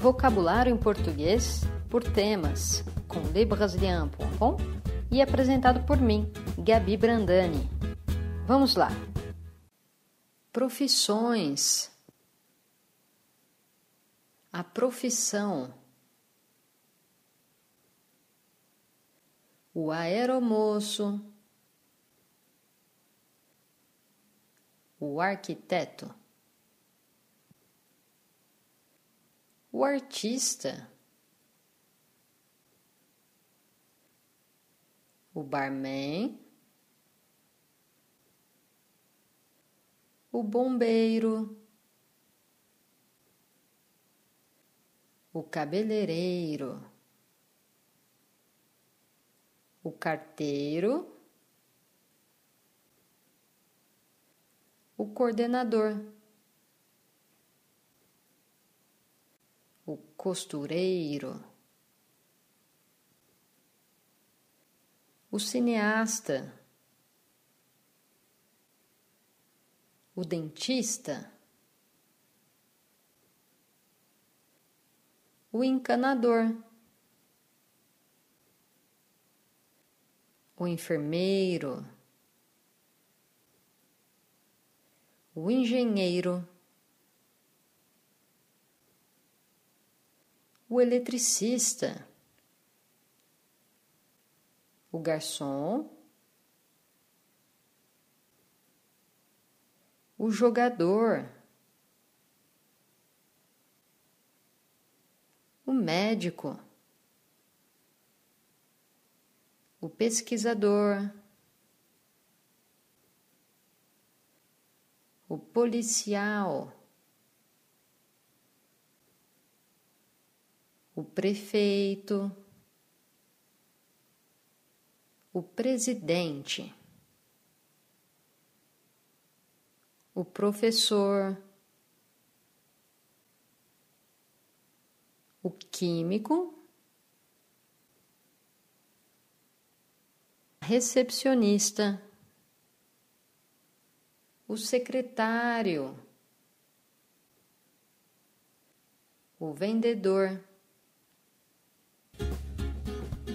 Vocabulário em português por temas, com lebrasilian.com e apresentado por mim, Gabi Brandani. Vamos lá! Profissões. A profissão. O aeromoço. O arquiteto. O artista. O barman. o bombeiro, o cabeleireiro, o carteiro, o coordenador, o costureiro, o cineasta. o dentista, o encanador, o enfermeiro, o engenheiro, o eletricista, o garçom. O jogador, o médico, o pesquisador, o policial, o prefeito, o presidente. o professor, o químico, recepcionista, o secretário, o vendedor.